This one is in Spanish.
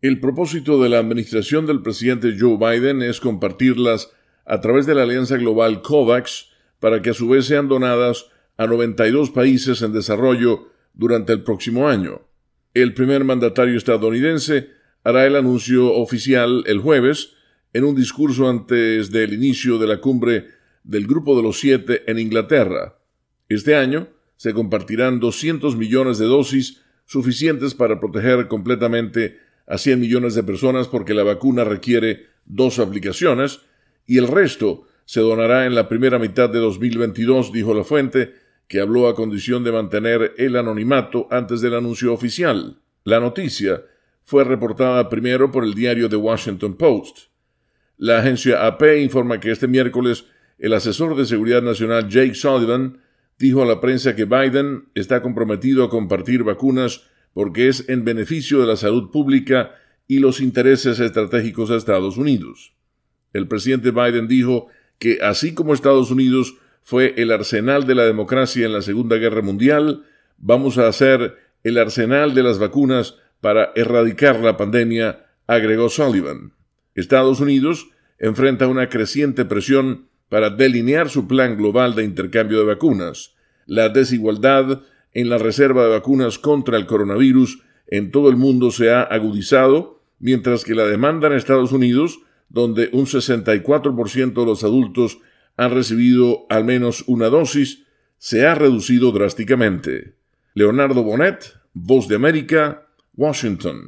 El propósito de la administración del presidente Joe Biden es compartirlas a través de la alianza global COVAX para que a su vez sean donadas a 92 países en desarrollo durante el próximo año. El primer mandatario estadounidense hará el anuncio oficial el jueves en un discurso antes del inicio de la cumbre del Grupo de los Siete en Inglaterra. Este año se compartirán 200 millones de dosis suficientes para proteger completamente a 100 millones de personas porque la vacuna requiere dos aplicaciones y el resto se donará en la primera mitad de 2022, dijo la fuente, que habló a condición de mantener el anonimato antes del anuncio oficial. La noticia fue reportada primero por el diario The Washington Post. La agencia AP informa que este miércoles el asesor de seguridad nacional Jake Sullivan dijo a la prensa que Biden está comprometido a compartir vacunas porque es en beneficio de la salud pública y los intereses estratégicos de Estados Unidos. El presidente Biden dijo que así como Estados Unidos fue el arsenal de la democracia en la Segunda Guerra Mundial, vamos a hacer el arsenal de las vacunas para erradicar la pandemia, agregó Sullivan. Estados Unidos enfrenta una creciente presión para delinear su plan global de intercambio de vacunas. La desigualdad en la reserva de vacunas contra el coronavirus en todo el mundo se ha agudizado, mientras que la demanda en Estados Unidos, donde un 64% de los adultos han recibido al menos una dosis, se ha reducido drásticamente. Leonardo Bonet, Voz de América, Washington.